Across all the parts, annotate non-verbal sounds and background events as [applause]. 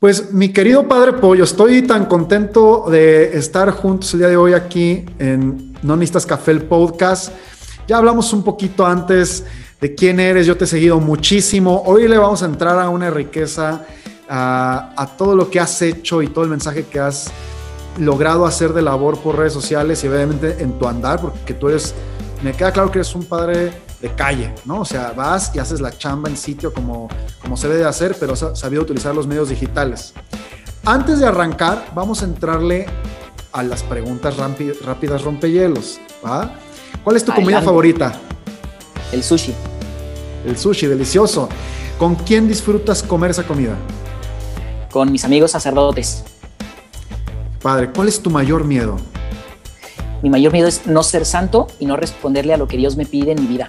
Pues mi querido padre Pollo, estoy tan contento de estar juntos el día de hoy aquí en No Café el podcast. Ya hablamos un poquito antes de quién eres, yo te he seguido muchísimo. Hoy le vamos a entrar a una riqueza, a, a todo lo que has hecho y todo el mensaje que has logrado hacer de labor por redes sociales y obviamente en tu andar, porque tú eres, me queda claro que eres un padre de calle, ¿no? O sea, vas y haces la chamba en sitio como, como se debe hacer, pero has sabido utilizar los medios digitales. Antes de arrancar, vamos a entrarle a las preguntas rápidas rompehielos, ¿va? ¿Cuál es tu comida favorita? El sushi. El sushi, delicioso. ¿Con quién disfrutas comer esa comida? Con mis amigos sacerdotes. Padre, ¿cuál es tu mayor miedo? Mi mayor miedo es no ser santo y no responderle a lo que Dios me pide en mi vida.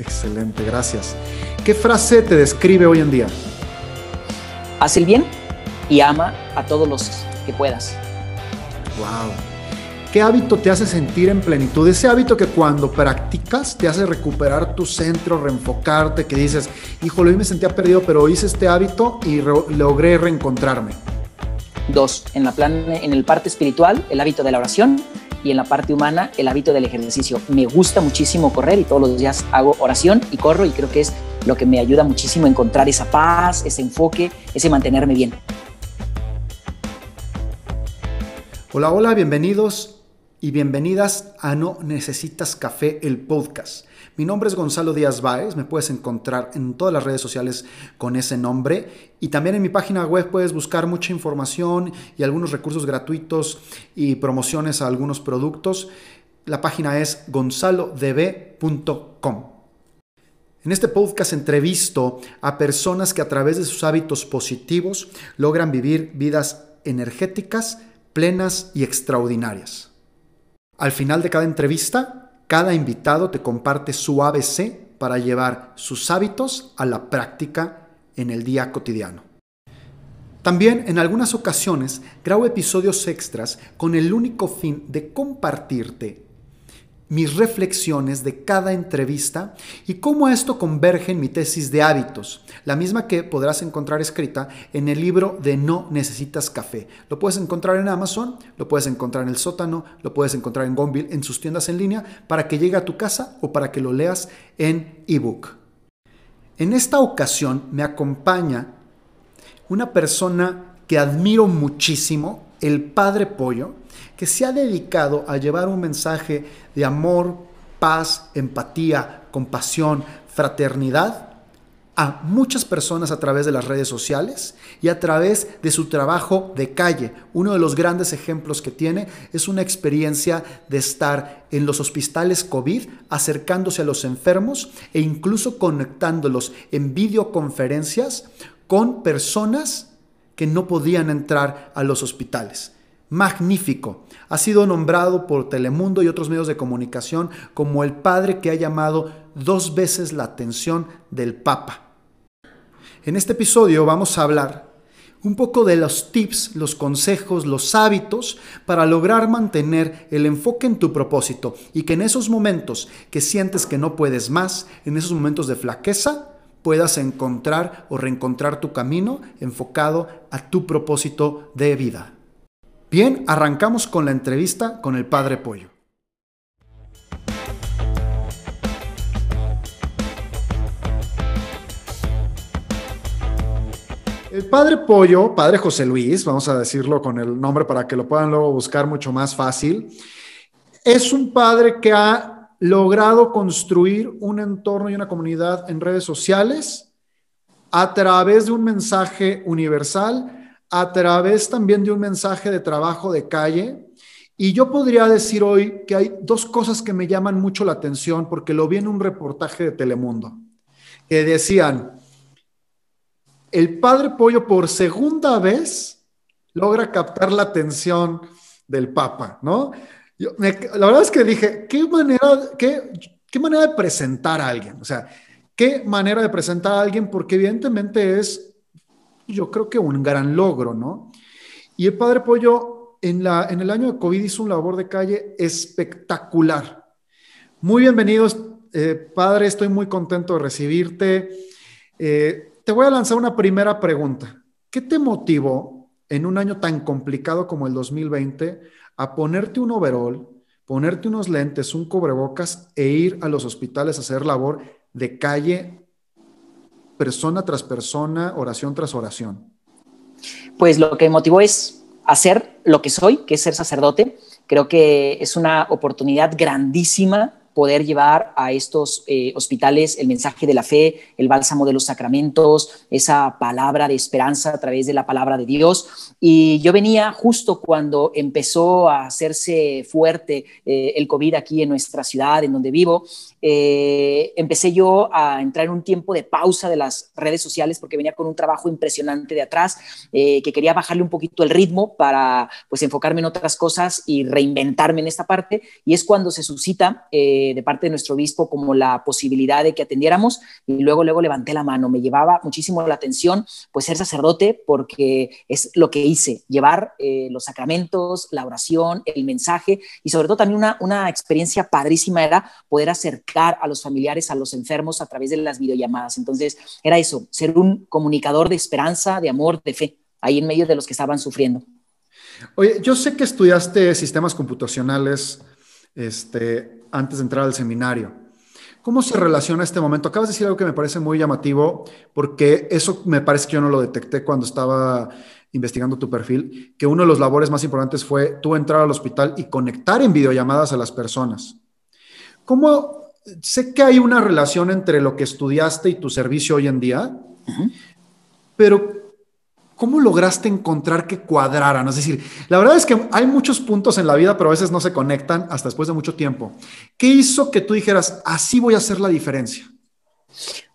Excelente, gracias. ¿Qué frase te describe hoy en día? Haz el bien y ama a todos los que puedas. Wow. ¿Qué hábito te hace sentir en plenitud? Ese hábito que cuando practicas te hace recuperar tu centro, reenfocarte, que dices, híjole, hoy me sentía perdido, pero hice este hábito y logré reencontrarme. Dos, en, la plan, en el parte espiritual, el hábito de la oración y en la parte humana, el hábito del ejercicio. Me gusta muchísimo correr y todos los días hago oración y corro y creo que es lo que me ayuda muchísimo a encontrar esa paz, ese enfoque, ese mantenerme bien. Hola, hola, bienvenidos y bienvenidas a No Necesitas Café, el podcast. Mi nombre es Gonzalo Díaz Báez, me puedes encontrar en todas las redes sociales con ese nombre y también en mi página web puedes buscar mucha información y algunos recursos gratuitos y promociones a algunos productos. La página es gonzalodb.com. En este podcast entrevisto a personas que a través de sus hábitos positivos logran vivir vidas energéticas, plenas y extraordinarias. Al final de cada entrevista, cada invitado te comparte su ABC para llevar sus hábitos a la práctica en el día cotidiano. También en algunas ocasiones grabo episodios extras con el único fin de compartirte mis reflexiones de cada entrevista y cómo esto converge en mi tesis de hábitos, la misma que podrás encontrar escrita en el libro de No Necesitas Café. Lo puedes encontrar en Amazon, lo puedes encontrar en el sótano, lo puedes encontrar en Gonville, en sus tiendas en línea, para que llegue a tu casa o para que lo leas en ebook. En esta ocasión me acompaña una persona que admiro muchísimo, el Padre Pollo, que se ha dedicado a llevar un mensaje de amor, paz, empatía, compasión, fraternidad a muchas personas a través de las redes sociales y a través de su trabajo de calle. Uno de los grandes ejemplos que tiene es una experiencia de estar en los hospitales COVID acercándose a los enfermos e incluso conectándolos en videoconferencias con personas que no podían entrar a los hospitales magnífico. Ha sido nombrado por Telemundo y otros medios de comunicación como el padre que ha llamado dos veces la atención del Papa. En este episodio vamos a hablar un poco de los tips, los consejos, los hábitos para lograr mantener el enfoque en tu propósito y que en esos momentos que sientes que no puedes más, en esos momentos de flaqueza, puedas encontrar o reencontrar tu camino enfocado a tu propósito de vida. Bien, arrancamos con la entrevista con el Padre Pollo. El Padre Pollo, Padre José Luis, vamos a decirlo con el nombre para que lo puedan luego buscar mucho más fácil, es un padre que ha logrado construir un entorno y una comunidad en redes sociales a través de un mensaje universal a través también de un mensaje de trabajo de calle. Y yo podría decir hoy que hay dos cosas que me llaman mucho la atención porque lo vi en un reportaje de Telemundo, que decían, el padre Pollo por segunda vez logra captar la atención del Papa, ¿no? La verdad es que dije, ¿qué manera, qué, qué manera de presentar a alguien? O sea, ¿qué manera de presentar a alguien? Porque evidentemente es yo creo que un gran logro, ¿no? Y el Padre Pollo en, la, en el año de COVID hizo una labor de calle espectacular. Muy bienvenidos, eh, Padre, estoy muy contento de recibirte. Eh, te voy a lanzar una primera pregunta. ¿Qué te motivó en un año tan complicado como el 2020 a ponerte un overall, ponerte unos lentes, un cubrebocas e ir a los hospitales a hacer labor de calle, persona tras persona, oración tras oración? Pues lo que me motivó es hacer lo que soy, que es ser sacerdote. Creo que es una oportunidad grandísima poder llevar a estos eh, hospitales el mensaje de la fe, el bálsamo de los sacramentos, esa palabra de esperanza a través de la palabra de Dios. Y yo venía justo cuando empezó a hacerse fuerte eh, el COVID aquí en nuestra ciudad, en donde vivo, eh, empecé yo a entrar en un tiempo de pausa de las redes sociales porque venía con un trabajo impresionante de atrás, que quería bajarle un poquito el ritmo para pues enfocarme en otras cosas y reinventarme en esta parte. Y es cuando se suscita de, parte de nuestro obispo como la posibilidad de que atendiéramos y luego, luego levanté la mano. Me llevaba muchísimo la atención pues ser sacerdote porque es lo que hice, llevar eh, los sacramentos, la oración, el mensaje y sobre todo también una, una experiencia padrísima era poder acercar a los familiares, a los enfermos a través de las videollamadas. Entonces era eso, ser un comunicador de esperanza, de amor, de fe, ahí en medio de los que estaban sufriendo. Oye, yo sé que estudiaste sistemas computacionales este, antes de entrar al seminario. ¿Cómo se relaciona este momento? Acabas de decir algo que me parece muy llamativo, porque eso me parece que yo no lo detecté cuando estaba investigando tu perfil, que uno de los labores más importantes fue tú entrar al hospital y conectar en videollamadas a las personas. ¿Cómo sé que hay una relación entre lo que estudiaste y tu servicio hoy en día? Pero ¿cómo lograste encontrar que cuadraran? Es decir, la verdad es que hay muchos puntos en la vida, pero a veces no se conectan hasta después de mucho tiempo. ¿Qué hizo que tú dijeras, así voy a hacer la diferencia?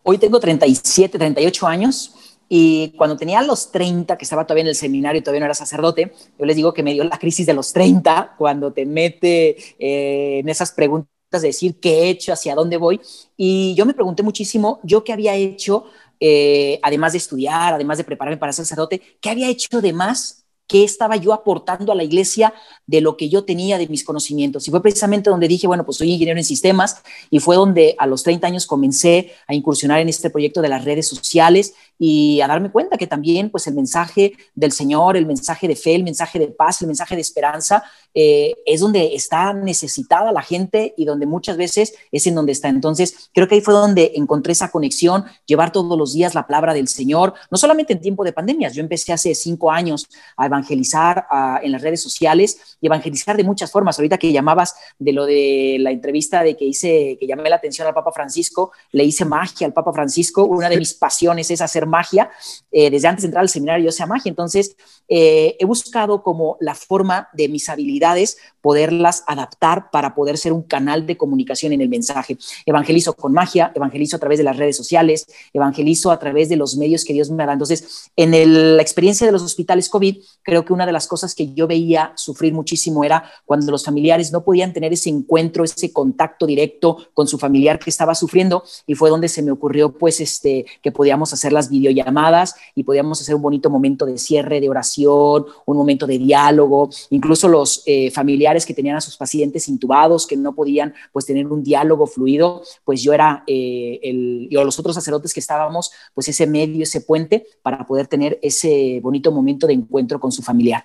Hoy tengo 37, 38 años. Y cuando tenía los 30, que estaba todavía en el seminario y todavía no era sacerdote, yo les digo que me dio la crisis de los 30, cuando te mete eh, en esas preguntas de decir qué he hecho, hacia dónde voy. Y yo me pregunté muchísimo, yo qué había hecho eh, además de estudiar, además de prepararme para ser sacerdote, ¿qué había hecho de más? ¿Qué estaba yo aportando a la iglesia de lo que yo tenía de mis conocimientos? Y fue precisamente donde dije, bueno, pues soy ingeniero en sistemas y fue donde a los 30 años comencé a incursionar en este proyecto de las redes sociales y a darme cuenta que también pues el mensaje del Señor, el mensaje de fe, el mensaje de paz, el mensaje de esperanza eh, es donde está necesitada la gente y donde muchas veces es en donde está. Entonces creo que ahí fue donde encontré esa conexión, llevar todos los días la palabra del Señor, no solamente en tiempo de pandemias, yo empecé hace cinco años a evangelizar en las redes sociales y evangelizar de muchas formas. Ahorita que llamabas de lo de la entrevista de que hice, que llamé la atención al Papa Francisco, le hice magia al Papa Francisco, una de mis pasiones es hacer magia. Eh, desde antes de entrar al seminario yo hacía magia, entonces eh, he buscado como la forma de mis habilidades poderlas adaptar para poder ser un canal de comunicación en el mensaje. Evangelizo con magia, evangelizo a través de las redes sociales, evangelizo a través de los medios que Dios me da. Entonces, en la experiencia de los hospitales COVID, creo que una de las cosas que yo veía sufrir muchísimo era cuando los familiares no podían tener ese encuentro, ese contacto directo con su familiar que estaba sufriendo y fue donde se me ocurrió pues este que podíamos hacer las videollamadas y podíamos hacer un bonito momento de cierre, de oración, un momento de diálogo, incluso los eh, familiares que tenían a sus pacientes intubados, que no podían pues tener un diálogo fluido, pues yo era eh, el, y los otros sacerdotes que estábamos, pues ese medio, ese puente para poder tener ese bonito momento de encuentro con su familiar.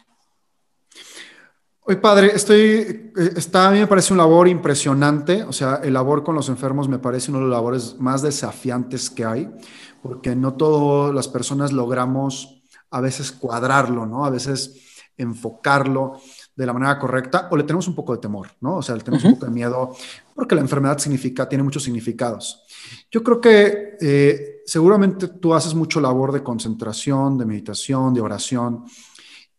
Oye, padre, estoy, eh, está, a mí me parece una labor impresionante, o sea, el labor con los enfermos me parece uno de los labores más desafiantes que hay, porque no todas las personas logramos a veces cuadrarlo, ¿no? A veces enfocarlo de la manera correcta o le tenemos un poco de temor, ¿no? O sea, le tenemos un poco de miedo porque la enfermedad significa, tiene muchos significados. Yo creo que eh, seguramente tú haces mucho labor de concentración, de meditación, de oración,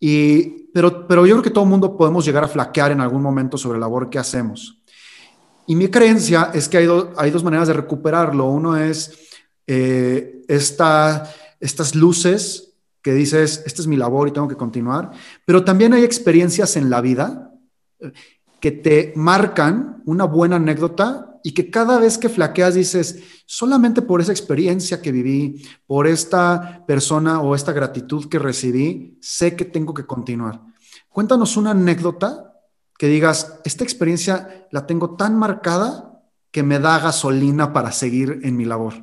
y, pero, pero yo creo que todo el mundo podemos llegar a flaquear en algún momento sobre la labor que hacemos. Y mi creencia es que hay, hay dos maneras de recuperarlo. Uno es eh, esta, estas luces que dices, esta es mi labor y tengo que continuar, pero también hay experiencias en la vida eh, que te marcan una buena anécdota y que cada vez que flaqueas dices, solamente por esa experiencia que viví, por esta persona o esta gratitud que recibí, sé que tengo que continuar. Cuéntanos una anécdota que digas, esta experiencia la tengo tan marcada que me da gasolina para seguir en mi labor.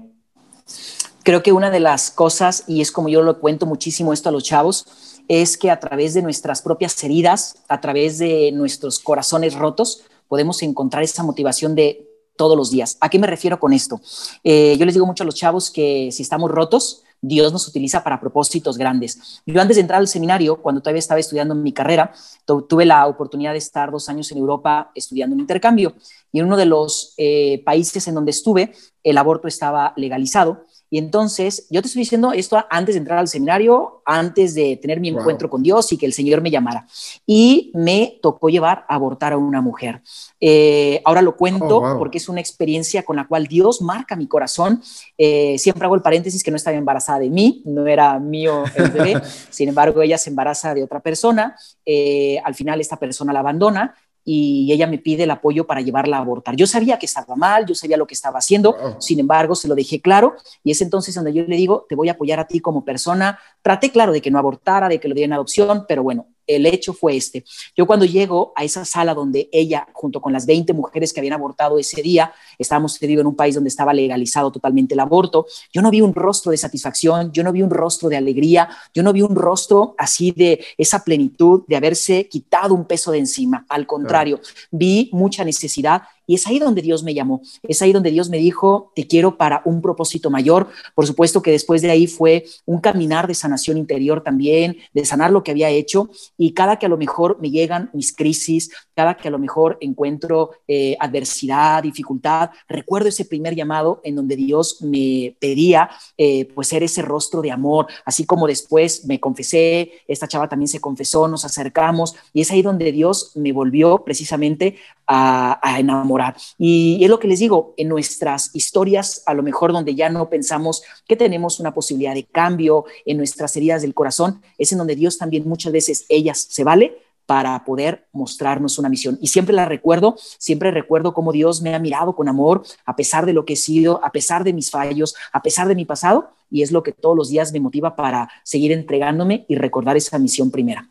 Creo que una de las cosas, y es como yo lo cuento muchísimo esto a los chavos, es que a través de nuestras propias heridas, a través de nuestros corazones rotos, podemos encontrar esa motivación de todos los días. ¿A qué me refiero con esto? Eh, yo les digo mucho a los chavos que si estamos rotos, Dios nos utiliza para propósitos grandes. Yo antes de entrar al seminario, cuando todavía estaba estudiando mi carrera, tuve la oportunidad de estar dos años en Europa estudiando un intercambio. Y en uno de los eh, países en donde estuve, el aborto estaba legalizado. Y entonces, yo te estoy diciendo esto antes de entrar al seminario, antes de tener mi encuentro con Dios y que el Señor me llamara. Y me tocó llevar a abortar a una mujer. Eh, ahora lo cuento oh, porque es una experiencia con la cual Dios marca mi corazón. Eh, siempre hago el paréntesis que no estaba embarazada de mí, no era mío el bebé. [laughs] Sin embargo, ella se embaraza de otra persona. Eh, al final, esta persona la abandona y ella me pide el apoyo para llevarla a abortar. Yo sabía que estaba mal, yo sabía lo que estaba haciendo, sin embargo, se lo dejé claro y es entonces donde yo le digo, te voy a apoyar a ti como persona. Traté claro de que no abortara, de que lo diera en adopción, pero bueno, el hecho fue este. Yo cuando llego a esa sala donde ella, junto con las 20 mujeres que habían abortado ese día, estábamos en un país donde estaba legalizado totalmente el aborto, yo no vi un rostro de satisfacción, yo no vi un rostro de alegría, yo no vi un rostro así de esa plenitud de haberse quitado un peso de encima. Al contrario, vi mucha necesidad y es ahí donde Dios me llamó, es ahí donde Dios me dijo, te quiero para un propósito mayor. Por supuesto que después de ahí fue un caminar de sanación interior también, de sanar lo que había hecho. Y cada que a lo mejor me llegan mis crisis, cada que a lo mejor encuentro eh, adversidad, dificultad, recuerdo ese primer llamado en donde Dios me pedía eh, pues ser ese rostro de amor, así como después me confesé, esta chava también se confesó, nos acercamos y es ahí donde Dios me volvió precisamente a, a enamorar y, es lo que les digo, en nuestras historias, a lo mejor donde ya no pensamos que tenemos una posibilidad de cambio en nuestras heridas del corazón, es en donde Dios también muchas veces, ellas se vale para poder mostrarnos una misión. Y siempre la recuerdo, siempre recuerdo cómo Dios me ha mirado con amor, a pesar de lo que he sido, a pesar de mis fallos, a pesar de mi pasado, y es lo que todos los días me motiva para seguir entregándome y recordar esa misión primera.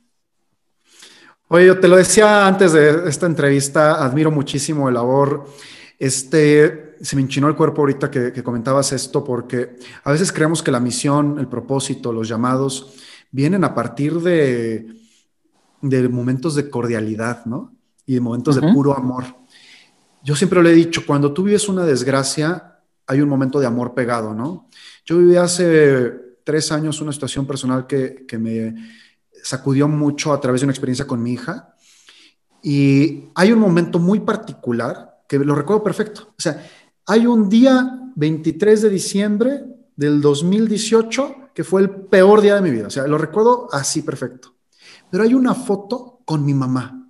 Oye, yo te lo decía antes de esta entrevista, admiro muchísimo el labor. Este, se me enchinó el cuerpo ahorita que, comentabas esto, porque a veces creemos que la misión, el propósito, los llamados, vienen a partir de, de momentos de cordialidad, ¿no? Y de momentos de puro amor. Yo siempre lo he dicho, cuando tú vives una desgracia, hay un momento de amor pegado, ¿no? Yo viví hace tres años una situación personal que, que me sacudió mucho a través de una experiencia con mi hija. Y hay un momento muy particular que lo recuerdo perfecto. O sea, hay un día 23 de diciembre del 2018 que fue el peor día de mi vida. O sea, lo recuerdo así perfecto. Pero hay una foto con mi mamá.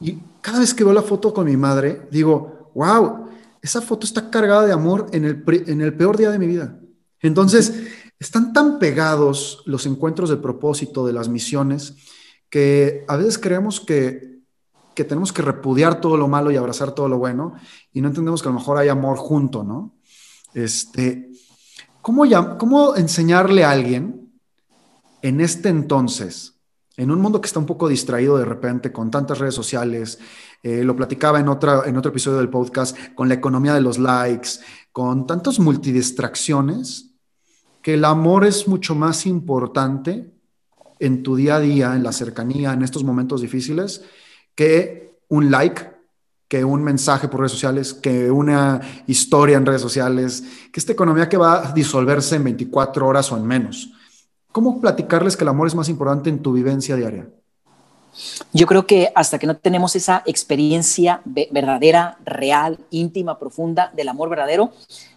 Y cada vez que veo la foto con mi madre, digo, wow, esa foto está cargada de amor en el, en el peor día de mi vida. Entonces, están tan pegados los encuentros de propósito de las misiones que a veces creemos que, que tenemos que repudiar todo lo malo y abrazar todo lo bueno y no entendemos que a lo mejor hay amor junto, ¿no? Este, ¿cómo, ¿Cómo enseñarle a alguien en este entonces, en un mundo que está un poco distraído de repente con tantas redes sociales, eh, lo platicaba en, otra, en otro episodio del podcast, con la economía de los likes, con tantas multidistracciones, que el amor es mucho más importante en tu día a día, en la cercanía, en estos momentos difíciles, que un like, que un mensaje por redes sociales, que una historia en redes sociales, que esta economía que va a disolverse en 24 horas o en menos. ¿Cómo platicarles que el amor es más importante en tu vivencia diaria? Yo creo que hasta que no tenemos esa experiencia verdadera, real, íntima, profunda del amor verdadero,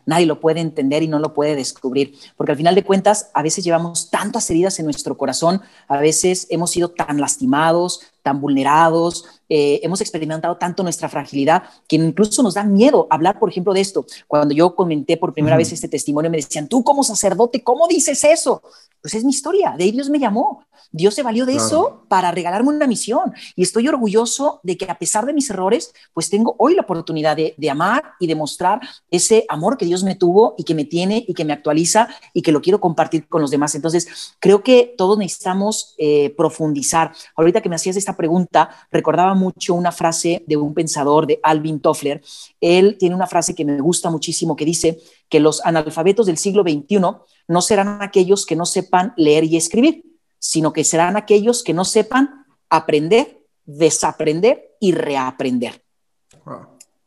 nadie lo puede entender y no lo puede descubrir, porque al final de cuentas a veces llevamos tantas heridas en nuestro corazón, a veces hemos sido tan lastimados, tan vulnerados, eh, hemos experimentado tanto nuestra fragilidad que incluso nos da miedo hablar, por ejemplo, de esto. Cuando yo comenté por primera vez este testimonio, me decían, tú como sacerdote, ¿cómo dices eso? Pues es mi historia, de ahí Dios me llamó. Dios se valió de eso para regalarme una misión y estoy orgulloso de que a pesar de mis errores, pues tengo hoy la oportunidad de, de amar y demostrar ese amor que Dios me tuvo y que me tiene y que me actualiza y que lo quiero compartir con los demás. Entonces, creo que todos necesitamos eh, profundizar. Ahorita que me hacías esta pregunta, recordaba mucho una frase de un pensador de Alvin Toffler. Él tiene una frase que me gusta muchísimo que dice que los analfabetos del siglo XXI no serán aquellos que no sepan leer y escribir, sino que serán aquellos que no sepan aprender, desaprender y reaprender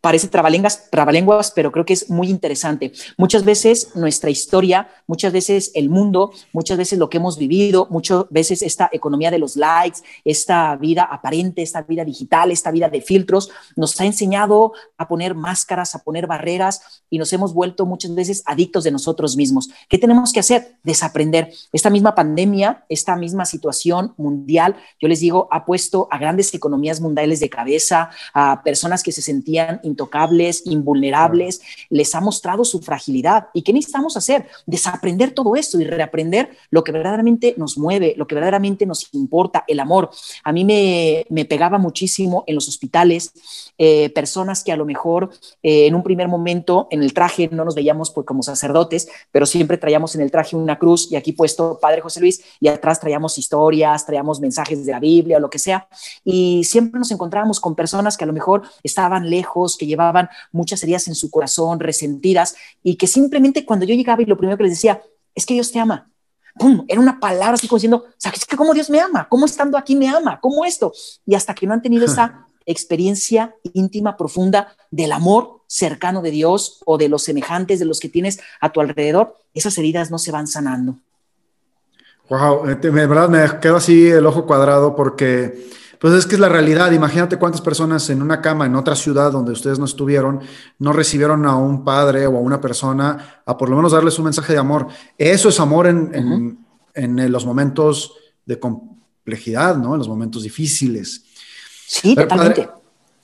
parece trabalenguas, trabalenguas, pero creo que es muy interesante. Muchas veces nuestra historia, muchas veces el mundo, muchas veces lo que hemos vivido, muchas veces esta economía de los likes, esta vida aparente, esta vida digital, esta vida de filtros, nos ha enseñado a poner máscaras, a poner barreras y nos hemos vuelto muchas veces adictos de nosotros mismos. ¿Qué tenemos que hacer? Desaprender. Esta misma pandemia, esta misma situación mundial, yo les digo, ha puesto a grandes economías mundiales de cabeza, a personas que se sentían intocables, invulnerables, les ha mostrado su fragilidad. ¿Y qué necesitamos hacer? Desaprender todo esto y reaprender lo que verdaderamente nos mueve, lo que verdaderamente nos importa, el amor. A mí me, me pegaba muchísimo en los hospitales eh, personas que a lo mejor eh, en un primer momento en el traje no nos veíamos pues, como sacerdotes, pero siempre traíamos en el traje una cruz y aquí puesto Padre José Luis y atrás traíamos historias, traíamos mensajes de la Biblia o lo que sea. Y siempre nos encontrábamos con personas que a lo mejor estaban lejos, que llevaban muchas heridas en su corazón, resentidas, y que simplemente cuando yo llegaba y lo primero que les decía, es que Dios te ama. ¡Pum! Era una palabra así como diciendo, ¿sabes que cómo Dios me ama? ¿Cómo estando aquí me ama? ¿Cómo esto? Y hasta que no han tenido [laughs] esa experiencia íntima, profunda del amor cercano de Dios o de los semejantes, de los que tienes a tu alrededor, esas heridas no se van sanando. Wow, de verdad me quedo así el ojo cuadrado porque pues es que es la realidad. Imagínate cuántas personas en una cama en otra ciudad donde ustedes no estuvieron no recibieron a un padre o a una persona a por lo menos darles un mensaje de amor. Eso es amor en, en, los momentos de complejidad, ¿no? En los momentos difíciles. Sí, totalmente.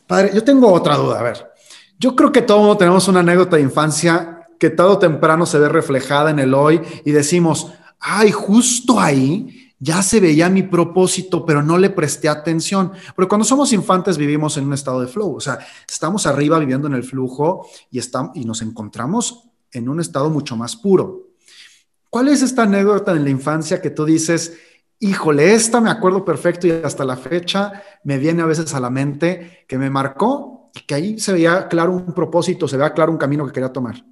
Padre, yo tengo otra duda. A ver, yo creo que todos tenemos una anécdota de infancia que todo o temprano se ve reflejada en el hoy y decimos, ay, justo ahí ya se veía mi propósito, pero no le presté atención. Porque cuando somos infantes vivimos en un estado de flow, o sea, estamos arriba viviendo en el flujo y, estamos, y nos encontramos en un estado mucho más puro. ¿Cuál es esta anécdota en la infancia que tú dices, híjole, esta me acuerdo perfecto y hasta la fecha me viene a veces a la mente que me marcó y que ahí se veía claro un propósito, se veía claro un camino que quería tomar?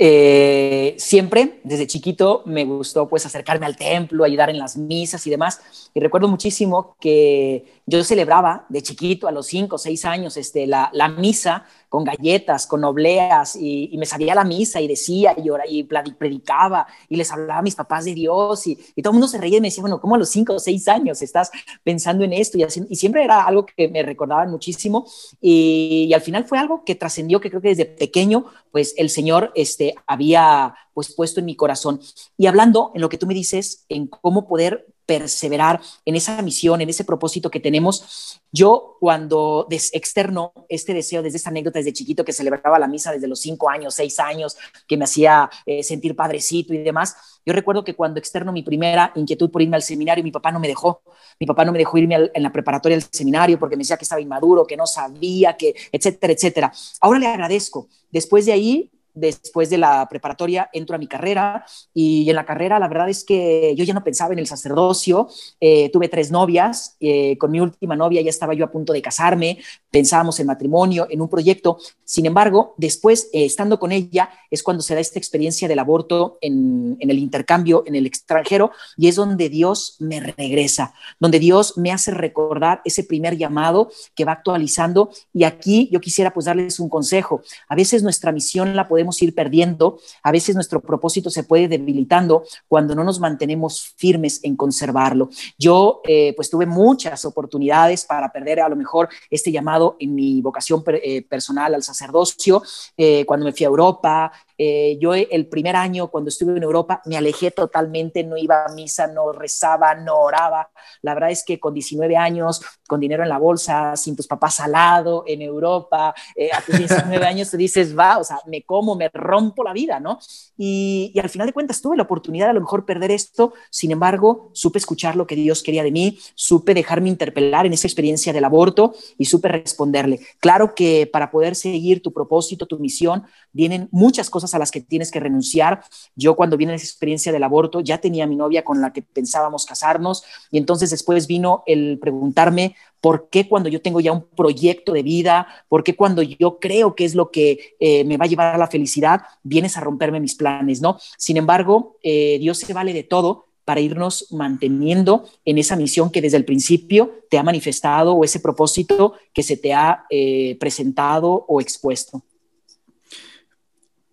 Eh, siempre, desde chiquito, me gustó pues acercarme al templo, ayudar en las misas y demás. Y recuerdo muchísimo que yo celebraba de chiquito, a los cinco o seis años, este, la, misa con galletas, con obleas, y, me salía a la misa y decía y, y predicaba y les hablaba a mis papás de Dios y, todo el mundo se reía y me decía, bueno, ¿cómo a los cinco o seis años estás pensando en esto? Y, y siempre era algo que me recordaban muchísimo y, al final fue algo que trascendió, que creo que desde pequeño, pues el Señor este, había pues puesto en mi corazón. Y hablando en lo que tú me dices, en cómo poder perseverar en esa misión, en ese propósito que tenemos. Yo cuando externo este deseo desde esta anécdota desde chiquito que celebraba la misa desde los cinco años, seis años, que me hacía eh, sentir padrecito y demás, yo recuerdo que cuando externo mi primera inquietud por irme al seminario, mi papá no me dejó, mi papá no me dejó irme en la preparatoria del seminario porque me decía que estaba inmaduro, que no sabía, que etcétera, etcétera. Ahora le agradezco. Después de ahí después de la preparatoria entro a mi carrera y en la carrera la verdad es que yo ya no pensaba en el sacerdocio, eh, tuve tres novias, eh, con mi última novia ya estaba yo a punto de casarme, pensábamos en matrimonio, en un proyecto, sin embargo, después, eh, estando con ella, es cuando se da esta experiencia del aborto en, en el intercambio en el extranjero y es donde Dios me regresa, donde Dios me hace recordar ese primer llamado que va actualizando y aquí yo quisiera pues darles un consejo. A veces nuestra misión la podemos ir perdiendo, a veces nuestro propósito se puede debilitando cuando no nos mantenemos firmes en conservarlo. Yo eh, pues tuve muchas oportunidades para perder a lo mejor este llamado en mi vocación eh, personal al sacerdocio, eh, cuando me fui a Europa, eh, yo el primer año cuando estuve en Europa me alejé totalmente, no iba a misa, no rezaba, no oraba. La verdad es que con 19 años, con dinero en la bolsa, sin tus papás al lado, en Europa, eh, a tus [laughs] 19 años te dices, va, o sea, me como, me rompo la vida, ¿no? Y, y al final de cuentas tuve la oportunidad de a lo mejor perder esto, sin embargo, supe escuchar lo que Dios quería de mí, supe dejarme interpelar en esa experiencia del aborto y supe responderle. Claro que para poder seguir tu propósito, tu misión, vienen muchas cosas a las que tienes que renunciar. Yo cuando viene esa experiencia del aborto ya tenía a mi novia con la que pensábamos casarnos y entonces después vino el preguntarme por qué cuando yo tengo ya un proyecto de vida, por qué cuando yo creo que es lo que eh, me va a llevar a la felicidad, vienes a romperme mis planes, ¿no? Sin embargo, eh, Dios se vale de todo para irnos manteniendo en esa misión que desde el principio te ha manifestado o ese propósito que se te ha eh, presentado o expuesto.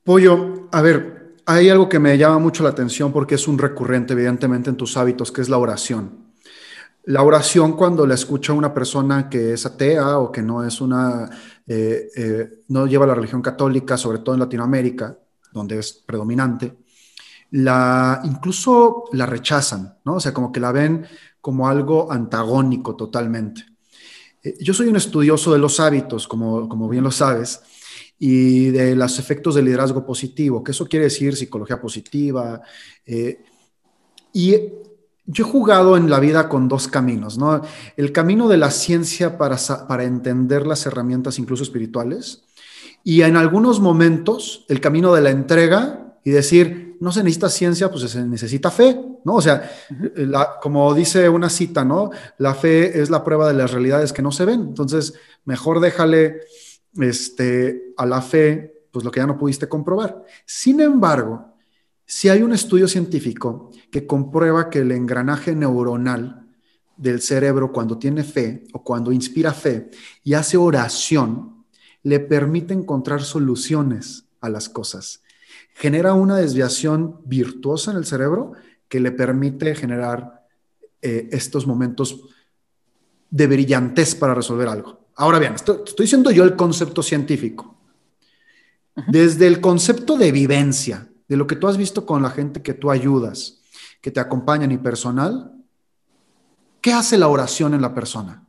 Pollo, a ver, hay algo que me llama mucho la atención porque es un recurrente evidentemente en tus hábitos, que es la oración. La oración cuando la escucha una persona que es atea o que no es una, eh, eh, no lleva la religión católica, sobre todo en Latinoamérica, donde es predominante, la, incluso la rechazan, ¿no? O sea, como que la ven como algo antagónico totalmente. Eh, yo soy un estudioso de los hábitos, como, como bien lo sabes, y de los efectos del liderazgo positivo, que eso quiere decir psicología positiva. Eh, y yo he jugado en la vida con dos caminos, ¿no? El camino de la ciencia para, para entender las herramientas incluso espirituales, y en algunos momentos el camino de la entrega y decir, no se necesita ciencia, pues se necesita fe, ¿no? O sea, como dice una cita, ¿no? La fe es la prueba de las realidades que no se ven. Entonces, mejor déjale este, a la fe, pues lo que ya no pudiste comprobar. Sin embargo, si hay un estudio científico que comprueba que el engranaje neuronal del cerebro cuando tiene fe o cuando inspira fe y hace oración, le permite encontrar soluciones a las cosas genera una desviación virtuosa en el cerebro que le permite generar eh, estos momentos de brillantez para resolver algo. Ahora bien, estoy, diciendo yo el concepto científico. Desde el concepto de vivencia, de lo que tú has visto con la gente que tú ayudas, que te acompañan y personal, ¿qué hace la oración en la persona?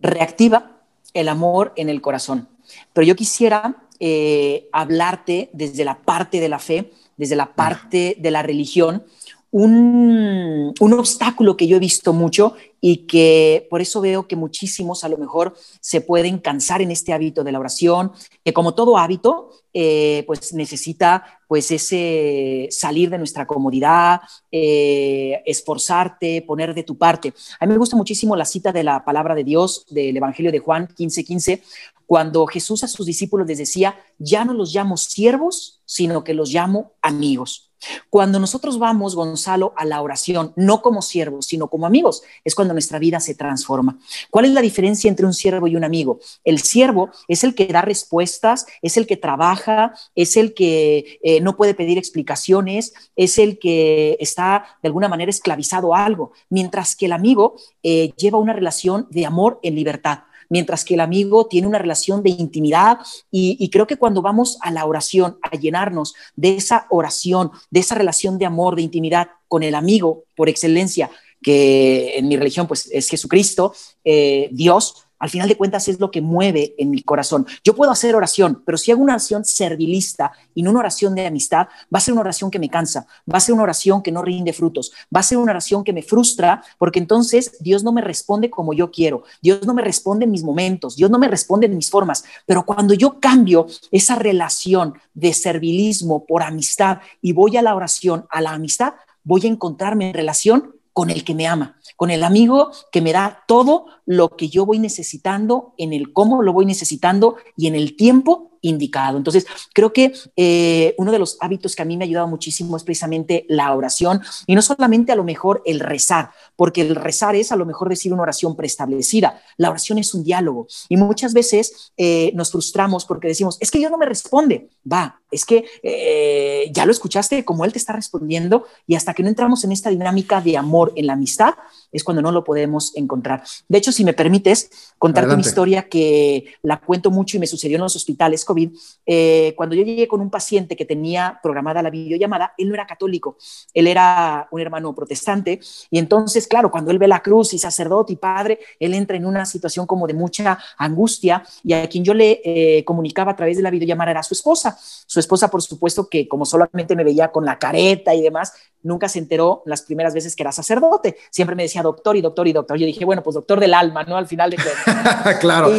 Reactiva el amor en el corazón. Pero yo quisiera eh, hablarte desde la parte de la fe, desde la parte de la religión, un, un, obstáculo que yo he visto mucho y que por eso veo que muchísimos a lo mejor se pueden cansar en este hábito de la oración, que como todo hábito, eh, pues necesita pues ese salir de nuestra comodidad, eh, esforzarte, poner de tu parte. A mí me gusta muchísimo la cita de la palabra de Dios del Evangelio de Juan 15:15, 15, cuando Jesús a sus discípulos les decía, ya no los llamo siervos, sino que los llamo amigos. Cuando nosotros vamos, Gonzalo, a la oración, no como siervos, sino como amigos, es cuando nuestra vida se transforma. ¿Cuál es la diferencia entre un siervo y un amigo? El siervo es el que da respuestas, es el que trabaja, es el que eh, no puede pedir explicaciones, es el que está de alguna manera esclavizado a algo, mientras que el amigo eh, lleva una relación de amor en libertad mientras que el amigo tiene una relación de intimidad y, creo que cuando vamos a la oración, a llenarnos de esa oración, de esa relación de amor, de intimidad con el amigo por excelencia, que en mi religión pues es Jesucristo, eh, Dios, al final de cuentas es lo que mueve en mi corazón. Yo puedo hacer oración, pero si hago una oración servilista y no una oración de amistad, va a ser una oración que me cansa, va a ser una oración que no rinde frutos, va a ser una oración que me frustra, porque entonces Dios no me responde como yo quiero, Dios no me responde en mis momentos, Dios no me responde en mis formas, pero cuando yo cambio esa relación de servilismo por amistad y voy a la oración, a la amistad, voy a encontrarme en relación con el que me ama, con el amigo que me da todo lo que yo voy necesitando, en el cómo lo voy necesitando y en el tiempo indicado. Entonces, creo que eh, uno de los hábitos que a mí me ha ayudado muchísimo es precisamente la oración y no solamente a lo mejor el rezar, porque el rezar es a lo mejor decir una oración preestablecida. La oración es un diálogo y muchas veces eh, nos frustramos porque decimos, es que Dios no me responde. Va, es que eh, ya lo escuchaste como Él te está respondiendo y hasta que no entramos en esta dinámica de amor en la amistad es cuando no lo podemos encontrar. De hecho, si me permites contarte una historia que la cuento mucho y me sucedió en los hospitales COVID, eh, cuando yo llegué con un paciente que tenía programada la videollamada, él no era católico, él era un hermano protestante y entonces, claro, cuando él ve la cruz y sacerdote y padre, él entra en una situación como de mucha angustia y a quien yo le eh, comunicaba a través de la videollamada era su esposa. Su esposa, por supuesto, que como solamente me veía con la careta y demás, nunca se enteró las primeras veces que era sacerdote. Siempre me decía doctor y doctor y doctor. Yo dije, bueno, pues doctor del alma, ¿no? Al final de cuentas. [laughs] claro.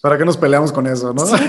¿Para qué nos peleamos con eso, no? Sí,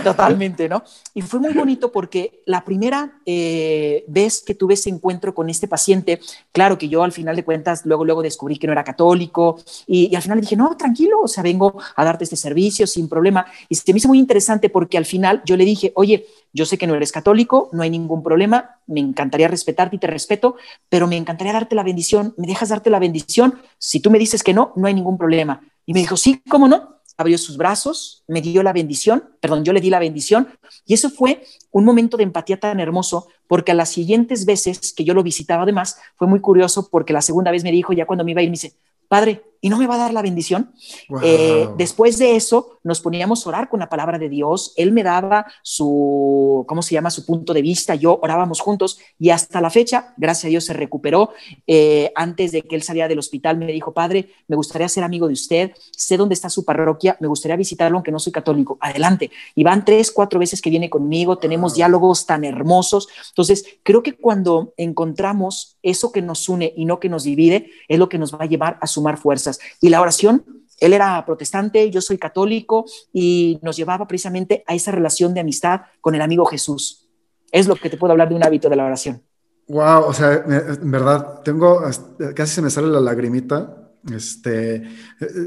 Y fue muy bonito porque la primera eh, vez que tuve ese encuentro con este paciente, claro que yo al final de cuentas luego, luego descubrí que no era católico y, y al final dije, no, tranquilo, o sea, vengo a darte este servicio sin problema. Y se me hizo muy interesante porque al final yo le dije, oye, yo sé que no eres católico, no hay ningún problema, me encantaría respetarte y te respeto, pero me encantaría darte la bendición, ¿me dejas darte la bendición? Si tú me dices que no, no hay ningún problema. Y me dijo, sí, ¿cómo no? Abrió sus brazos, me dio la bendición, perdón, yo le di la bendición, y eso fue un momento de empatía tan hermoso, porque a las siguientes veces que yo lo visitaba además, fue muy curioso porque la segunda vez me dijo, ya cuando me iba a ir, me dice, Padre, ¿y no me va a dar la bendición? Eh, después de eso, nos poníamos a orar con la palabra de Dios. Él me daba su, ¿cómo se llama? Su punto de vista. Yo orábamos juntos y hasta la fecha, gracias a Dios, se recuperó. Eh, antes de que él saliera del hospital, me dijo, Padre, me gustaría ser amigo de usted. Sé dónde está su parroquia. Me gustaría visitarlo, aunque no soy católico. Adelante. Y van tres, cuatro veces que viene conmigo. Tenemos diálogos tan hermosos. Entonces, creo que cuando encontramos eso que nos une y no que nos divide, es lo que nos va a llevar a sumar fuerzas. Y la oración, él era protestante, yo soy católico y nos llevaba precisamente a esa relación de amistad con el amigo Jesús. Es lo que te puedo hablar de un hábito de la oración. Wow, o sea, en verdad, tengo, casi se me sale la lagrimita. Este, eh,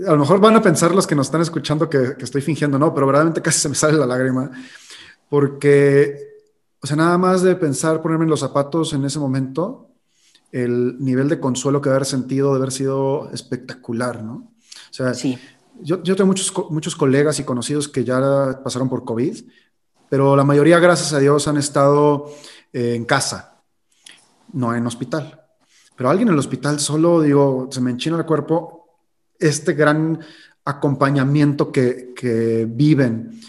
a lo mejor van a pensar los que nos están escuchando que, que estoy fingiendo, no, pero verdaderamente casi se me sale la lágrima, porque, o sea, nada más de pensar, ponerme en los zapatos en ese momento, el nivel de consuelo que haber sentido de haber sido espectacular, ¿no? O sea, sí. yo, yo tengo muchos, muchos colegas y conocidos que ya pasaron por COVID, pero la mayoría, gracias a Dios, han estado eh, en casa, no en hospital. Pero alguien en el hospital solo, digo, se me enchina el cuerpo este gran acompañamiento que, que viven.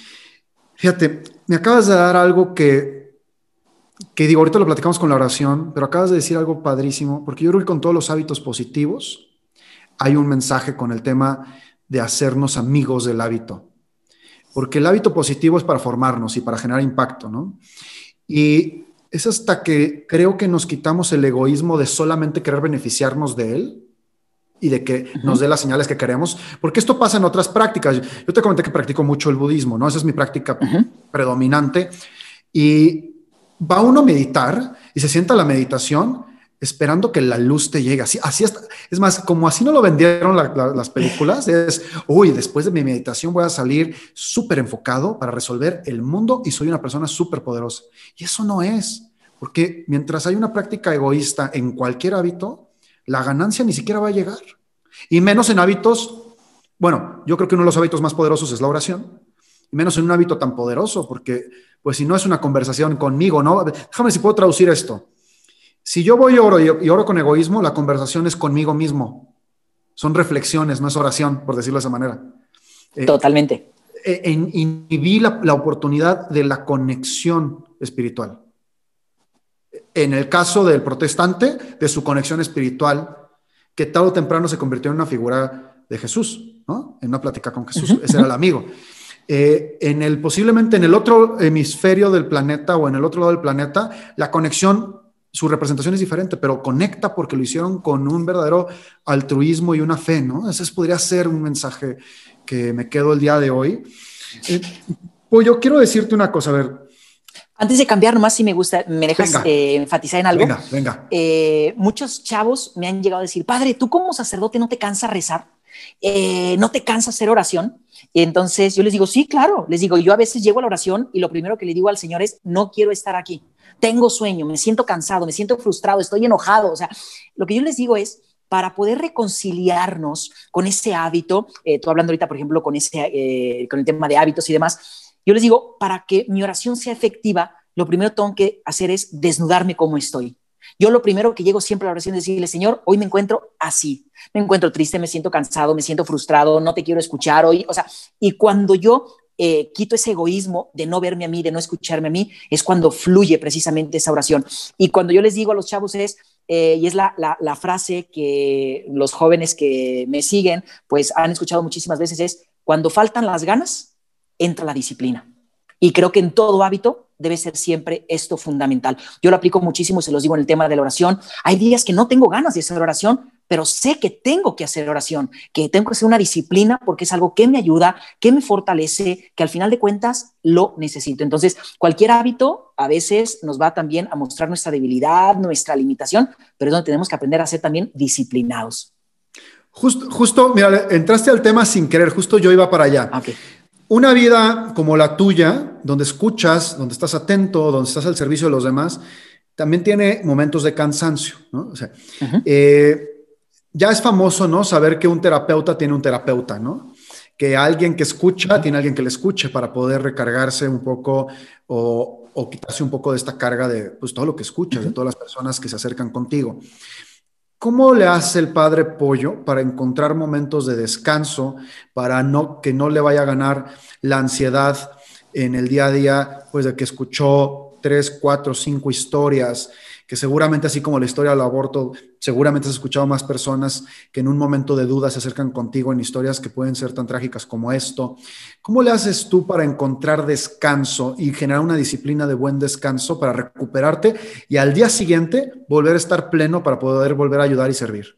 Fíjate, me acabas de dar algo que que digo, ahorita lo platicamos con la oración, pero acabas de decir algo padrísimo, porque yo creo que con todos los hábitos positivos hay un mensaje con el tema de hacernos amigos del hábito. Porque el hábito positivo es para formarnos y para generar impacto, ¿no? Y es hasta que creo que nos quitamos el egoísmo de solamente querer beneficiarnos de él y de que nos dé las señales que queremos, porque esto pasa en otras prácticas. Yo te comenté que practico mucho el budismo, ¿no? Esa es mi práctica predominante. Y va uno a meditar y se sienta la meditación esperando que la luz te llegue. Así, así es más, como así no lo vendieron las películas, [laughs] es, uy, después de mi meditación voy a salir súper enfocado para resolver el mundo y soy una persona súper poderosa. Y eso no es, porque mientras hay una práctica egoísta en cualquier hábito, la ganancia ni siquiera va a llegar. Y menos en hábitos, bueno, yo creo que uno de los hábitos más poderosos es la oración y menos en un hábito tan poderoso, porque pues si no es una conversación conmigo, ¿no? Déjame si puedo traducir esto. Si yo voy y oro y oro con egoísmo, la conversación es conmigo mismo. Son reflexiones, no es oración, por decirlo de esa manera. Eh, Totalmente. Eh, inhibí la, la oportunidad de la conexión espiritual. En el caso del protestante, de su conexión espiritual, que tarde o temprano se convirtió en una figura de Jesús, ¿no? En una plática con Jesús. Ese era el amigo. Eh, en el posiblemente en el otro hemisferio del planeta o en el otro lado del planeta, la conexión, su representación es diferente, pero conecta porque lo hicieron con un verdadero altruismo y una fe, ¿no? Ese podría ser un mensaje que me quedo el día de hoy. Eh, pues yo quiero decirte una cosa, a ver. Antes de cambiar, nomás si me gusta, me dejas eh, enfatizar en algo. Venga, venga. muchos chavos me han llegado a decir, padre, ¿tú como sacerdote no te cansas rezar? ¿No te cansas hacer oración? Y entonces yo les digo, sí, claro, les digo, yo a veces llego a la oración y lo primero que le digo al Señor es, no quiero estar aquí, tengo sueño, me siento cansado, me siento frustrado, estoy enojado. O sea, lo que yo les digo es, para poder reconciliarnos con ese hábito, eh, tú hablando ahorita, por ejemplo, con, ese, eh, con el tema de hábitos y demás, yo les digo, para que mi oración sea efectiva, lo primero que tengo que hacer es desnudarme como estoy. Yo lo primero que llego siempre a la oración es decirle, Señor, hoy me encuentro así, me encuentro triste, me siento cansado, me siento frustrado, no te quiero escuchar hoy, o sea, y cuando yo eh, quito ese egoísmo de no verme a mí, de no escucharme a mí, es cuando fluye precisamente esa oración. Y cuando yo les digo a los chavos es, eh, y es la, la, frase que los jóvenes que me siguen, pues han escuchado muchísimas veces, es, cuando faltan las ganas, entra la disciplina. Y creo que en todo hábito debe ser siempre esto fundamental. Yo lo aplico muchísimo, se los digo en el tema de la oración. Hay días que no tengo ganas de hacer oración, pero sé que tengo que hacer oración, que tengo que hacer una disciplina porque es algo que me ayuda, que me fortalece, que al final de cuentas lo necesito. Entonces, cualquier hábito a veces nos va también a mostrar nuestra debilidad, nuestra limitación, pero es donde tenemos que aprender a ser también disciplinados. Justo, justo, mira, entraste al tema sin querer, justo yo iba para allá. Una vida como la tuya, donde escuchas, donde estás atento, donde estás al servicio de los demás, también tiene momentos de cansancio, ¿no? O sea, eh, ya es famoso, ¿no? Saber que un terapeuta tiene un terapeuta, ¿no? Que alguien que escucha tiene alguien que le escuche para poder recargarse un poco o, quitarse un poco de esta carga de pues, todo lo que escuchas, de todas las personas que se acercan contigo. ¿Cómo le hace el padre Pollo para encontrar momentos de descanso, para no, que no le vaya a ganar la ansiedad en el día a día, pues de que escuchó tres, cuatro, cinco historias, que seguramente así como la historia del aborto, seguramente has escuchado más personas que en un momento de duda se acercan contigo en historias que pueden ser tan trágicas como esto. ¿Cómo le haces tú para encontrar descanso y generar una disciplina de buen descanso para recuperarte y al día siguiente volver a estar pleno para poder volver a ayudar y servir?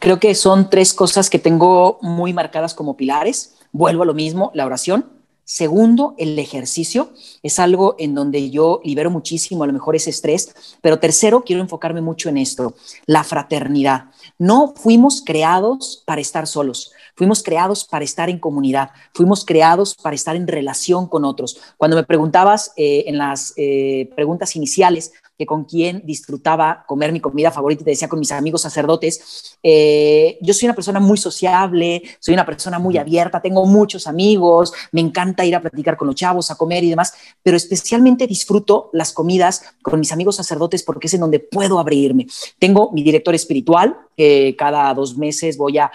Creo que son tres cosas que tengo muy marcadas como pilares. Vuelvo a lo mismo, la oración, Segundo, el ejercicio es algo en donde yo libero muchísimo, a lo mejor ese estrés. Pero tercero, quiero enfocarme mucho en esto, la fraternidad. No fuimos creados para estar solos, fuimos creados para estar en comunidad, fuimos creados para estar en relación con otros. Cuando me preguntabas eh, en las eh, preguntas iniciales, con quién disfrutaba comer mi comida favorita, te decía con mis amigos sacerdotes. Eh, yo soy una persona muy sociable, soy una persona muy abierta, tengo muchos amigos, me encanta ir a platicar con los chavos, a comer y demás, pero especialmente disfruto las comidas con mis amigos sacerdotes porque es en donde puedo abrirme. Tengo mi director espiritual, que cada dos meses voy a,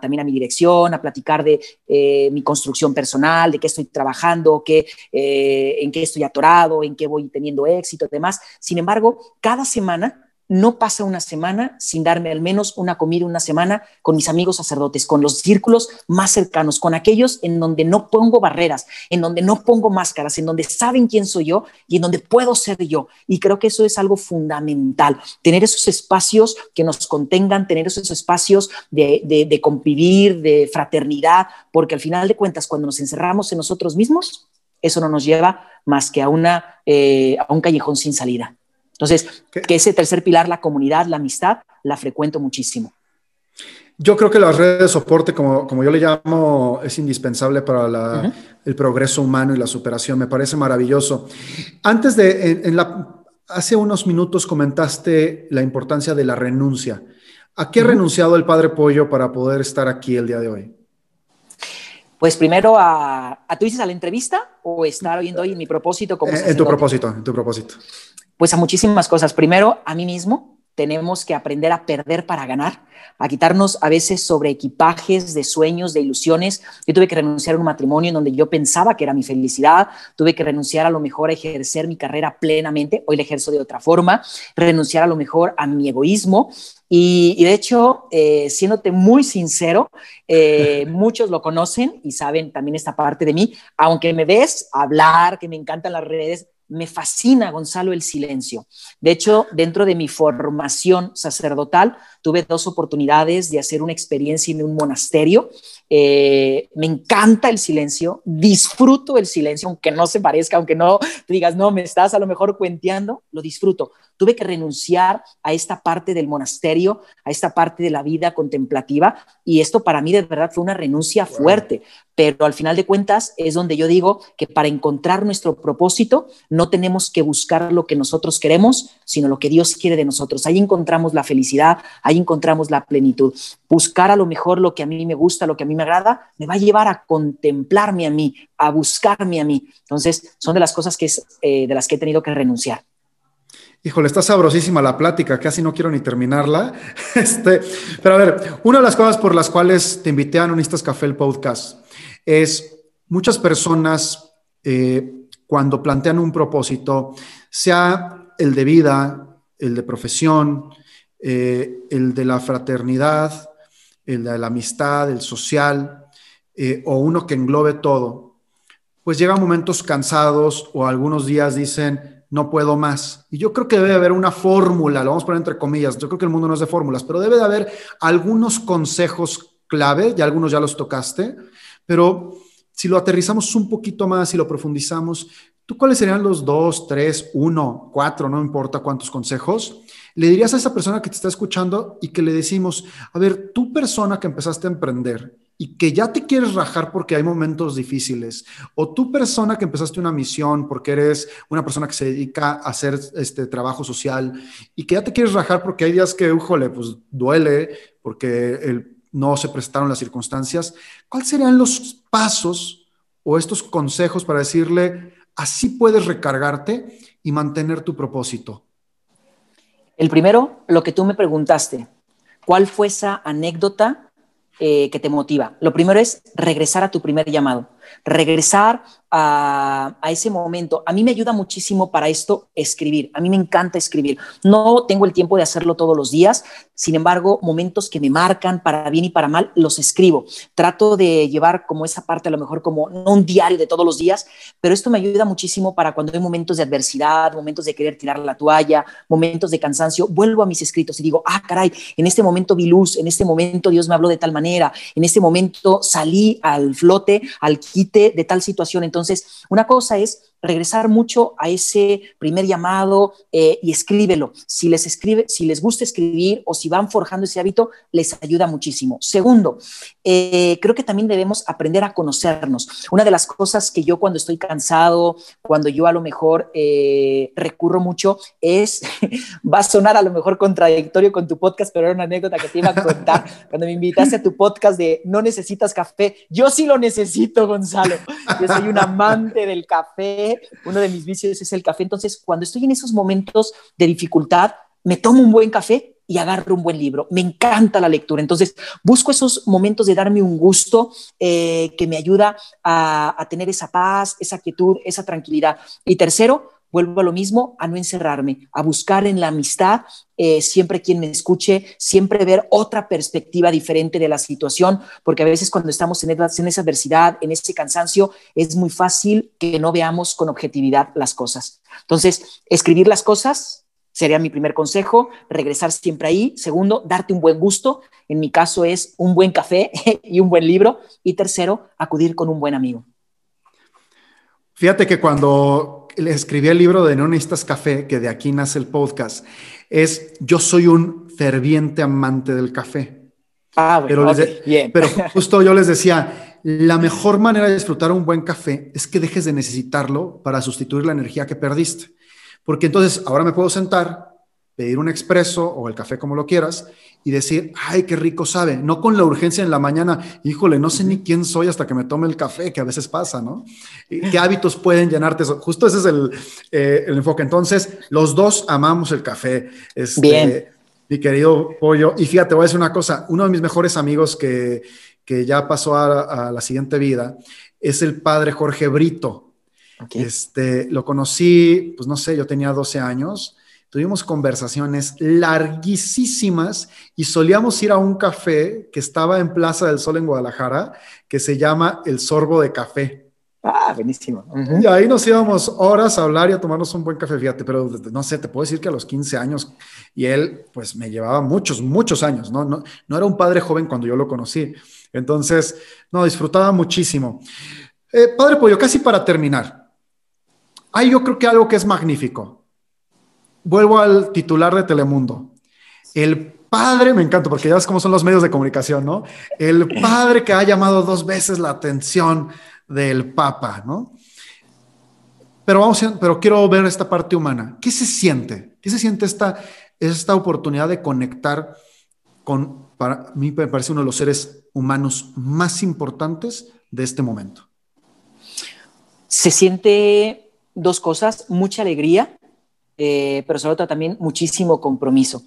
también a mi dirección a platicar de eh, mi construcción personal, de qué estoy trabajando, qué, eh, en qué estoy atorado, en qué voy teniendo éxito, demás. Sin embargo, cada semana no pasa una semana sin darme al menos una comida una semana con mis amigos sacerdotes, con los círculos más cercanos, con aquellos en donde no pongo barreras, en donde no pongo máscaras, en donde saben quién soy yo y en donde puedo ser yo. Y creo que eso es algo fundamental, tener esos espacios que nos contengan, tener esos espacios de, convivir, de fraternidad, porque al final de cuentas, cuando nos encerramos en nosotros mismos, eso no nos lleva más que a, una, eh, a un callejón sin salida. Entonces, que ese tercer pilar, la comunidad, la amistad, la frecuento muchísimo. Yo creo que las redes de soporte, como, como yo le llamo, es indispensable para el progreso humano y la superación. Me parece maravilloso. Antes de, en, la, hace unos minutos comentaste la importancia de la renuncia. ¿A qué ha renunciado el Padre Pollo para poder estar aquí el día de hoy? Pues primero a, a tú dices a la entrevista o estar oyendo hoy en mi propósito como eh, En tu propósito, en tu propósito. Pues a muchísimas cosas. Primero, a mí mismo. Tenemos que aprender a perder para ganar, a quitarnos a veces sobre equipajes de sueños, de ilusiones. Yo tuve que renunciar a un matrimonio en donde yo pensaba que era mi felicidad, tuve que renunciar a lo mejor a ejercer mi carrera plenamente, hoy la ejerzo de otra forma, renunciar a lo mejor a mi egoísmo, y, de hecho, eh, siéndote muy sincero, eh, [laughs] muchos lo conocen y saben también esta parte de mí, aunque me ves hablar, que me encantan las redes, me fascina, Gonzalo, el silencio. De hecho, dentro de mi formación sacerdotal, tuve dos oportunidades de hacer una experiencia en un monasterio. Eh, me encanta el silencio, disfruto el silencio, aunque no se parezca, aunque no digas, no, me estás a lo mejor cuenteando, lo disfruto. Tuve que renunciar a esta parte del monasterio, a esta parte de la vida contemplativa, y esto para mí de verdad fue una renuncia fuerte, pero al final de cuentas es donde yo digo que para encontrar nuestro propósito no tenemos que buscar lo que nosotros queremos, sino lo que Dios quiere de nosotros. Ahí encontramos la felicidad, ahí encontramos la plenitud. Buscar a lo mejor lo que a mí me gusta, lo que a mí me agrada, me va a llevar a contemplarme a mí, a buscarme a mí. Entonces, son de las cosas que es, eh, de las que he tenido que renunciar. Híjole, está sabrosísima la plática, casi no quiero ni terminarla. [laughs] Este, pero a ver, una de las cosas por las cuales te invité a Nonistas Café el podcast es muchas personas eh, cuando plantean un propósito, sea el de vida, el de profesión, eh, el de la fraternidad, el de la amistad, el social, eh, o uno que englobe todo, pues llegan momentos cansados o algunos días dicen, no puedo más. Y yo creo que debe haber una fórmula, lo vamos a poner entre comillas, yo creo que el mundo no es de fórmulas, pero debe de haber algunos consejos clave, y algunos ya los tocaste, pero si lo aterrizamos un poquito más y lo profundizamos, ¿tú cuáles serían los dos, tres, uno, cuatro, no importa cuántos consejos? Le dirías a esa persona que te está escuchando y que le decimos, a ver, tú persona que empezaste a emprender y que ya te quieres rajar porque hay momentos difíciles, o tú persona que empezaste una misión porque eres una persona que se dedica a hacer este trabajo social y que ya te quieres rajar porque hay días que, ujole, pues duele porque no se prestaron las circunstancias, ¿cuáles serían los pasos o estos consejos para decirle, así puedes recargarte y mantener tu propósito? El primero, lo que tú me preguntaste, ¿cuál fue esa anécdota eh, que te motiva. Lo primero es regresar a tu primer llamado, regresar a, ese momento. A mí me ayuda muchísimo para esto escribir. A mí me encanta escribir. No tengo el tiempo de hacerlo todos los días. Sin embargo, momentos que me marcan para bien y para mal, los escribo. Trato de llevar como esa parte, a lo mejor como no un diario de todos los días, pero esto me ayuda muchísimo para cuando hay momentos de adversidad, momentos de querer tirar la toalla, momentos de cansancio, vuelvo a mis escritos y digo, ah, caray, en este momento vi luz, en este momento Dios me habló de tal manera, en este momento salí al flote, al quite de tal situación. Entonces, entonces, una cosa es regresar mucho a ese primer llamado eh, y escríbelo. Si les escribe, si les gusta escribir o si van forjando ese hábito, les ayuda muchísimo. Segundo, eh, creo que también debemos aprender a conocernos. Una de las cosas que yo cuando estoy cansado, cuando yo a lo mejor eh, recurro mucho, es, [laughs] va a sonar a lo mejor contradictorio con tu podcast, pero era una anécdota que te iba a contar [laughs] cuando me invitaste a tu podcast de no necesitas café. Yo sí lo necesito, Gonzalo. Yo soy un amante del café uno de mis vicios es el café. Entonces, cuando estoy en esos momentos de dificultad, me tomo un buen café y agarro un buen libro. Me encanta la lectura. Entonces, busco esos momentos de darme un gusto eh, que me ayuda a, a tener esa paz, esa quietud, esa tranquilidad. Y tercero, vuelvo a lo mismo, a no encerrarme, a buscar en la amistad eh, siempre quien me escuche, siempre ver otra perspectiva diferente de la situación, porque a veces cuando estamos en, en esa adversidad, en ese cansancio, es muy fácil que no veamos con objetividad las cosas. Entonces, escribir las cosas sería mi primer consejo, regresar siempre ahí. Segundo, darte un buen gusto. En mi caso es un buen café [laughs] y un buen libro. Y tercero, acudir con un buen amigo. Fíjate que cuando le escribí el libro de No necesitas café, que de aquí nace el podcast, es yo soy un ferviente amante del café. Ah, pero, pero [laughs] justo yo les decía, la mejor manera de disfrutar un buen café es que dejes de necesitarlo para sustituir la energía que perdiste. Porque entonces ahora me puedo sentar, pedir un expreso o el café como lo quieras y decir, ay, qué rico sabe, no con la urgencia en la mañana, híjole, no sé ni quién soy hasta que me tome el café, que a veces pasa, ¿no? ¿Qué hábitos pueden llenarte eso? Justo ese es el, eh, el enfoque. Entonces, los dos amamos el café. Este, Bien. Mi querido Pollo, y fíjate, voy a decir una cosa, uno de mis mejores amigos que, que ya pasó a, a la siguiente vida es el padre Jorge Brito. Este, lo conocí, pues no sé, yo tenía 12 años Tuvimos conversaciones larguísimas y solíamos ir a un café que estaba en Plaza del Sol en Guadalajara, que se llama El Sorbo de Café. Ah, buenísimo. Y ahí nos íbamos horas a hablar y a tomarnos un buen café, fíjate, pero no sé, te puedo decir que a los 15 años, y él pues me llevaba muchos, muchos años, ¿no? No, no era un padre joven cuando yo lo conocí. Entonces, no, disfrutaba muchísimo. Eh, padre Pollo, casi para terminar, hay yo creo que algo que es magnífico vuelvo al titular de Telemundo. El padre, me encanta porque ya ves cómo son los medios de comunicación, ¿no? El padre que ha llamado dos veces la atención del Papa, ¿no? Pero vamos, pero quiero ver esta parte humana. ¿Qué se siente? ¿Qué se siente esta, esta oportunidad de conectar con, para mí me parece uno de los seres humanos más importantes de este momento? Se siente dos cosas, mucha alegría eh, pero sobre todo también muchísimo compromiso.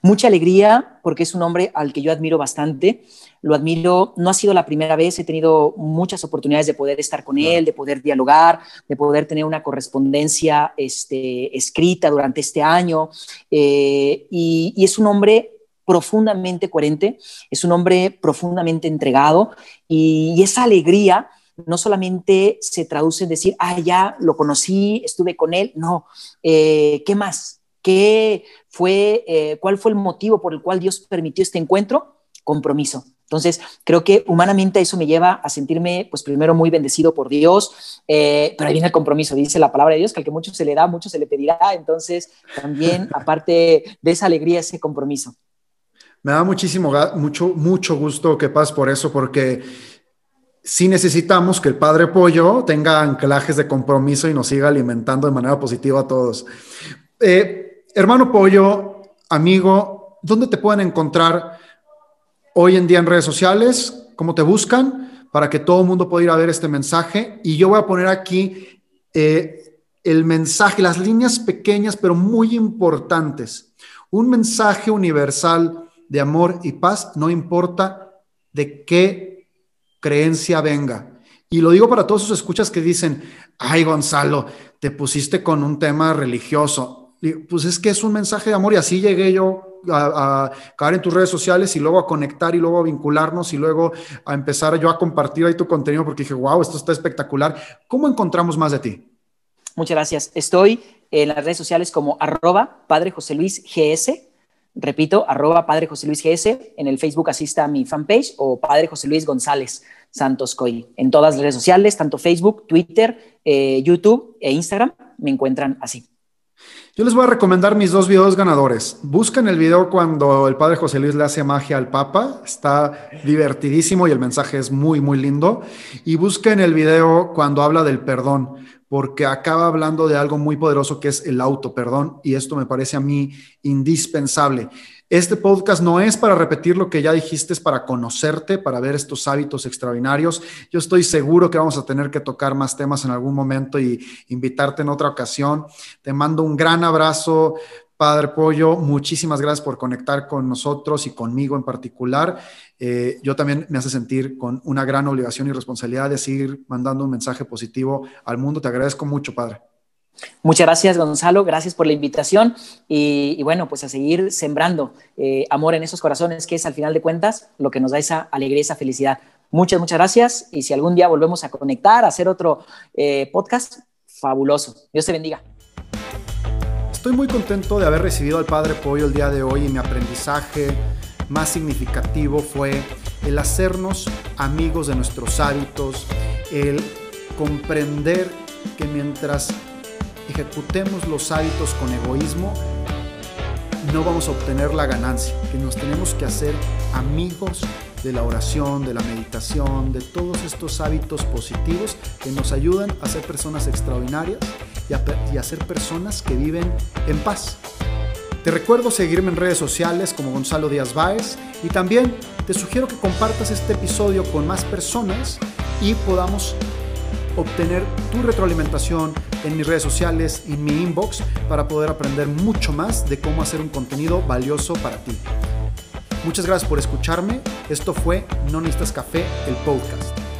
Mucha alegría porque es un hombre al que yo admiro bastante. Lo admiro, no ha sido la primera vez, he tenido muchas oportunidades de poder estar con él, de poder dialogar, de poder tener una correspondencia este, escrita durante este año. Eh, y, y es un hombre profundamente coherente, es un hombre profundamente entregado y, esa alegría no solamente se traduce en decir, ah, ya lo conocí, estuve con él, no, eh, ¿qué más? ¿Qué fue, eh, cuál fue el motivo por el cual Dios permitió este encuentro? Compromiso. Entonces, creo que humanamente eso me lleva a sentirme, pues primero muy bendecido por Dios, eh, pero ahí viene el compromiso, dice la palabra de Dios, que al que mucho se le da, mucho se le pedirá. Entonces, también, [laughs] aparte de esa alegría, ese compromiso. Me da muchísimo, mucho, mucho gusto que pases por eso, porque sí necesitamos que el Padre Pollo tenga anclajes de compromiso y nos siga alimentando de manera positiva a todos. Eh, hermano Pollo, amigo, ¿dónde te pueden encontrar? hoy en día en redes sociales, cómo te buscan, para que todo el mundo pueda ir a ver este mensaje. Y yo voy a poner aquí eh, el mensaje, las líneas pequeñas, pero muy importantes. Un mensaje universal de amor y paz, no importa de qué creencia venga. Y lo digo para todos esos escuchas que dicen, ay Gonzalo, te pusiste con un tema religioso. Pues es que es un mensaje de amor y así llegué yo a, caer en tus redes sociales y luego a conectar y luego a vincularnos y luego a empezar yo a compartir ahí tu contenido porque dije, wow, esto está espectacular. ¿Cómo encontramos más de ti? Muchas gracias. Estoy en las redes sociales como arroba Padre José Luis GS. Repito, arroba Padre José Luis GS. En el Facebook asista a mi fanpage o Padre José Luis González Santos Coy. En todas las redes sociales, tanto Facebook, Twitter, eh, YouTube e Instagram, me encuentran así. Yo les voy a recomendar mis dos videos ganadores. Busquen el video cuando el padre José Luis le hace magia al Papa. Está divertidísimo y el mensaje es muy, muy lindo. Y busquen el video cuando habla del perdón, porque acaba hablando de algo muy poderoso que es el auto perdón. Y esto me parece a mí indispensable. Este podcast no es para repetir lo que ya dijiste, es para conocerte, para ver estos hábitos extraordinarios. Yo estoy seguro que vamos a tener que tocar más temas en algún momento y invitarte en otra ocasión. Te mando un gran abrazo, Padre Pollo. Muchísimas gracias por conectar con nosotros y conmigo en particular. Eh, yo también me hace sentir con una gran obligación y responsabilidad de seguir mandando un mensaje positivo al mundo. Te agradezco mucho, Padre. Muchas gracias, Gonzalo. Gracias por la invitación. Y, bueno, pues a seguir sembrando eh, amor en esos corazones, que es al final de cuentas lo que nos da esa alegría, esa felicidad. Muchas, muchas gracias. Y si algún día volvemos a conectar, a hacer otro eh, podcast, fabuloso. Dios te bendiga. Estoy muy contento de haber recibido al Padre Pollo el día de hoy y mi aprendizaje más significativo fue el hacernos amigos de nuestros hábitos, el comprender que mientras ejecutemos los hábitos con egoísmo, no vamos a obtener la ganancia, que nos tenemos que hacer amigos de la oración, de la meditación, de todos estos hábitos positivos que nos ayudan a ser personas extraordinarias y a, ser personas que viven en paz. Te recuerdo seguirme en redes sociales como Gonzalo Díaz Báez y también te sugiero que compartas este episodio con más personas y podamos obtener tu retroalimentación en mis redes sociales, en mi inbox, para poder aprender mucho más de cómo hacer un contenido valioso para ti. Muchas gracias por escucharme. Esto fue No Necesitas Café, el podcast.